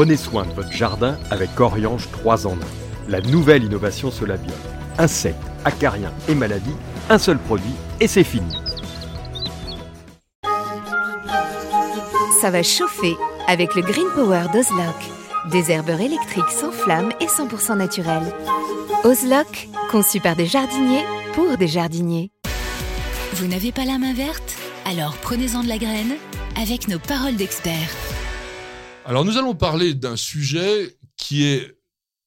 Prenez soin de votre jardin avec Oriange 3 en 1. La nouvelle innovation Solabiol. Insectes, acariens et maladies, un seul produit et c'est fini. Ça va chauffer avec le Green Power d'Ozlock. Des herbeurs électriques sans flamme et 100% naturels. Ozlock, conçu par des jardiniers pour des jardiniers. Vous n'avez pas la main verte? Alors prenez-en de la graine avec nos paroles d'experts. Alors nous allons parler d'un sujet qui est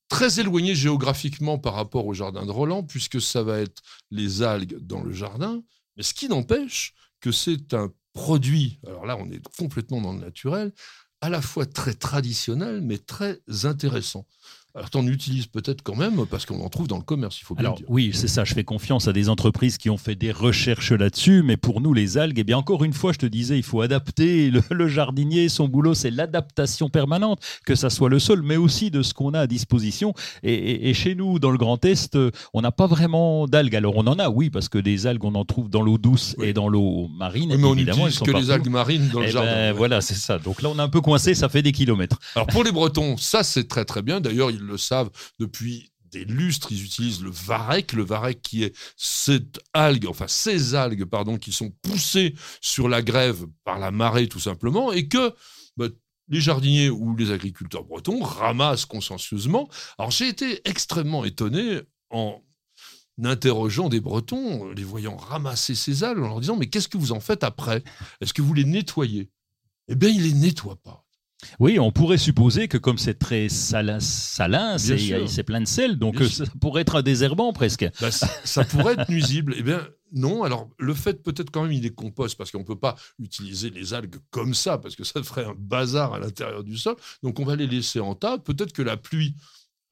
très éloigné géographiquement par rapport au jardin de Roland, puisque ça va être les algues dans le jardin. Mais ce qui n'empêche que c'est un produit, alors là on est complètement dans le naturel, à la fois très traditionnel, mais très intéressant. Alors, tu en utilises peut-être quand même parce qu'on en trouve dans le commerce, il faut bien Alors, le dire. Oui, c'est ça. Je fais confiance à des entreprises qui ont fait des recherches là-dessus. Mais pour nous, les algues, eh bien, encore une fois, je te disais, il faut adapter. Le, le jardinier, son boulot, c'est l'adaptation permanente, que ça soit le sol, mais aussi de ce qu'on a à disposition. Et, et- et chez nous, dans le Grand Est, euh, on n'a pas vraiment d'algues. Alors, on en a, oui, parce que des algues, on en trouve dans l'eau douce Oui. et dans l'eau marine. Oui, mais on n'utilise que les partout. algues marines dans le Eh jardin. ben, ouais. Voilà, c'est ça. Donc là, on est un peu coincé, ça fait des kilomètres. Alors pour les Bretons, ça c'est très très bien. D'ailleurs, ils le savent depuis des lustres. Ils utilisent le varech, le varech qui est cette algue, enfin ces algues, pardon, qui sont poussées sur la grève par la marée tout simplement, et que bah, les jardiniers ou les agriculteurs bretons ramassent consciencieusement. Alors j'ai été extrêmement étonné en interrogeant des Bretons, les voyant ramasser ces algues, en leur disant mais qu'est-ce que vous en faites après? Est-ce que vous les nettoyez? Eh bien, ils les nettoient pas. Oui, on pourrait supposer que comme c'est très salin, salin c'est plein de sel, donc Bien euh, sûr. ça pourrait être un désherbant presque. Bah, ça, ça pourrait être nuisible. Eh bien, non. Alors, le fait peut-être quand même, il est compost parce qu'on ne peut pas utiliser les algues comme ça parce que ça ferait un bazar à l'intérieur du sol. Donc, on va les laisser en tas. Peut-être que la pluie,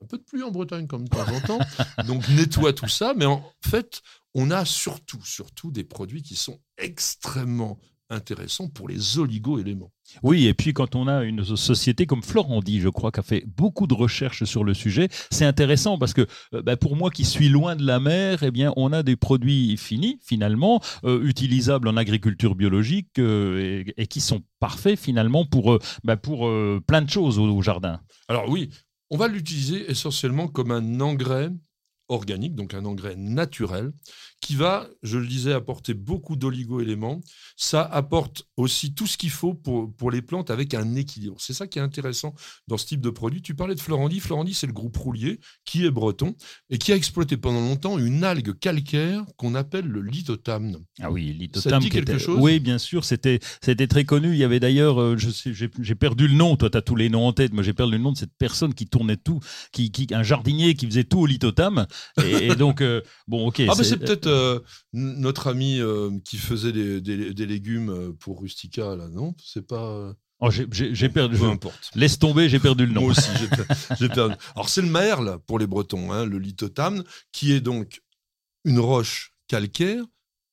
un peu de pluie en Bretagne comme de temps en temps, donc nettoie tout ça. Mais en fait, on a surtout, surtout des produits qui sont extrêmement intéressants pour les oligo-éléments. Oui, et puis quand on a une société comme Florandi, je crois, qui a fait beaucoup de recherches sur le sujet, c'est intéressant parce que euh, bah, pour moi qui suis loin de la mer, eh bien, on a des produits finis finalement, euh, utilisables en agriculture biologique euh, et, et qui sont parfaits finalement pour, bah, pour plein de choses au, au jardin. Alors oui, on va l'utiliser essentiellement comme un engrais organique, donc un engrais naturel, qui va, je le disais, apporter beaucoup d'oligo-éléments. Ça apporte aussi tout ce qu'il faut pour, pour les plantes avec un équilibre. C'est ça qui est intéressant dans ce type de produit. Tu parlais de Florandi. Florandi, c'est le groupe Roulier, qui est breton, et qui a exploité pendant longtemps une algue calcaire qu'on appelle le lithotamne. Ah oui, Ça te lithotam. dit quelque était- chose? Oui, bien sûr, c'était très connu. Il y avait d'ailleurs, euh, j'ai perdu le nom. Toi, tu as tous les noms en tête. Moi, j'ai perdu le nom de cette personne qui tournait tout, qui, qui un jardinier qui faisait tout au lithotam. Et, et donc, euh, bon, ok. Ah, mais c'est peut-être euh, notre ami euh, qui faisait des, des- des légumes pour Rustica, là, non? C'est pas. Oh, j'ai- perdu. Peu importe. Laisse tomber, j'ai perdu le nom. Moi aussi, j'ai perdu. Alors, c'est le merle pour les Bretons, hein, le lithotamne, qui est donc une roche calcaire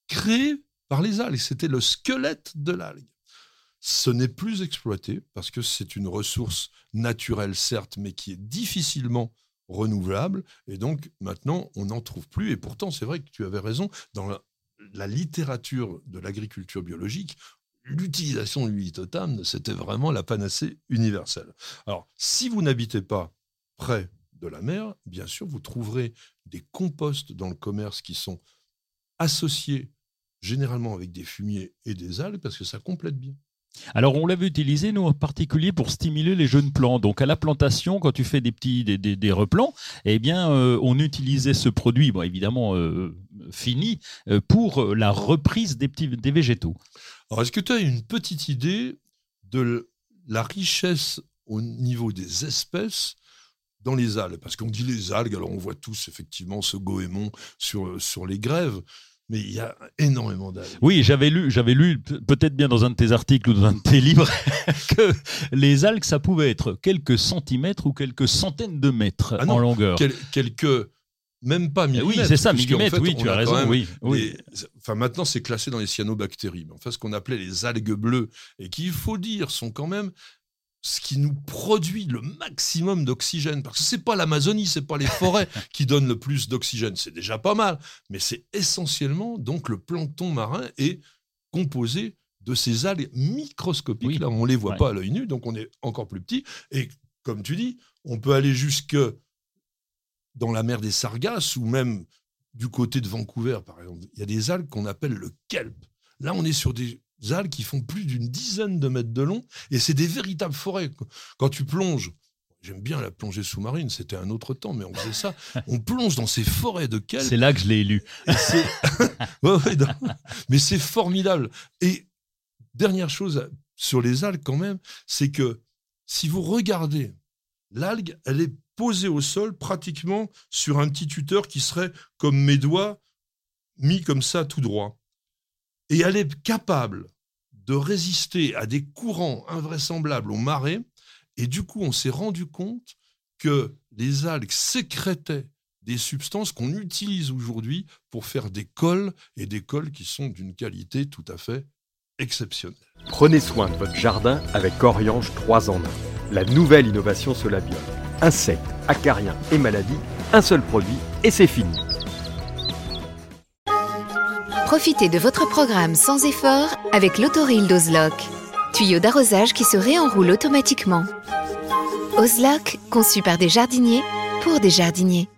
créée par les algues. C'était le squelette de l'algue. Ce n'est plus exploité parce que c'est une ressource naturelle, certes, mais qui est difficilement renouvelable. Et donc, maintenant, on n'en trouve plus. Et pourtant, c'est vrai que tu avais raison. Dans la, la littérature de l'agriculture biologique, l'utilisation du lithotamne, c'était vraiment la panacée universelle. Alors, si vous n'habitez pas près de la mer, bien sûr, vous trouverez des composts dans le commerce qui sont associés généralement avec des fumiers et des algues parce que ça complète bien. Alors, on l'avait utilisé, nous, en particulier, pour stimuler les jeunes plants. Donc, à la plantation, quand tu fais des petits des, replants, eh bien, euh, on utilisait ce produit, bon, évidemment euh, fini, euh, pour la reprise des petits des végétaux. Alors, est-ce que tu as une petite idée de la richesse au niveau des espèces dans les algues? Parce qu'on dit les algues, alors on voit tous effectivement ce goémon sur, sur les grèves, mais il y a énormément d'algues. Oui, j'avais lu, j'avais lu pe- peut-être bien dans un de tes articles ou dans un de tes livres que les algues, ça pouvait être quelques centimètres ou quelques centaines de mètres Ah non, en longueur. Quel- quelques, même pas Eh millimètres. oui, c'est ça, millimètres, fait, oui, tu as raison, même oui. oui. les- enfin, maintenant, c'est classé dans les cyanobactéries. Mais en fait, ce qu'on appelait les algues bleues, et qui, il faut dire, sont quand même ce qui nous produit le maximum d'oxygène. Parce que c'est pas l'Amazonie, c'est pas les forêts qui donnent le plus d'oxygène. C'est déjà pas mal. Mais c'est essentiellement, donc, le plancton marin est composé de ces algues microscopiques. Oui. Là, on les voit Ouais. pas à l'œil nu, donc on est encore plus petit. Et comme tu dis, on peut aller jusque dans la mer des Sargasses ou même du côté de Vancouver, par exemple. Il y a des algues qu'on appelle le kelp. Là, on est sur des algues qui font plus d'une dizaine de mètres de long et c'est des véritables forêts. Quand tu plonges, j'aime bien la plongée sous-marine, c'était un autre temps, mais on faisait ça. On plonge dans ces forêts de kelp. C'est là que je l'ai lu. ouais, ouais, non. Mais c'est formidable. Et dernière chose sur les algues quand même, c'est que si vous regardez, l'algue, elle est posée au sol pratiquement sur un petit tuteur qui serait comme mes doigts mis comme ça tout droit. Et elle est capable de résister à des courants invraisemblables aux marées. Et du coup, on s'est rendu compte que les algues sécrétaient des substances qu'on utilise aujourd'hui pour faire des cols et des cols qui sont d'une qualité tout à fait exceptionnelle. Prenez soin de votre jardin avec Oriange 3 en 1. La nouvelle innovation Solabiol. Insectes, acariens et maladies, un seul produit et c'est fini. Profitez de votre programme sans effort avec l'autoril d'Ozlock. Tuyau d'arrosage qui se réenroule automatiquement. Ozlock, conçu par des jardiniers pour des jardiniers.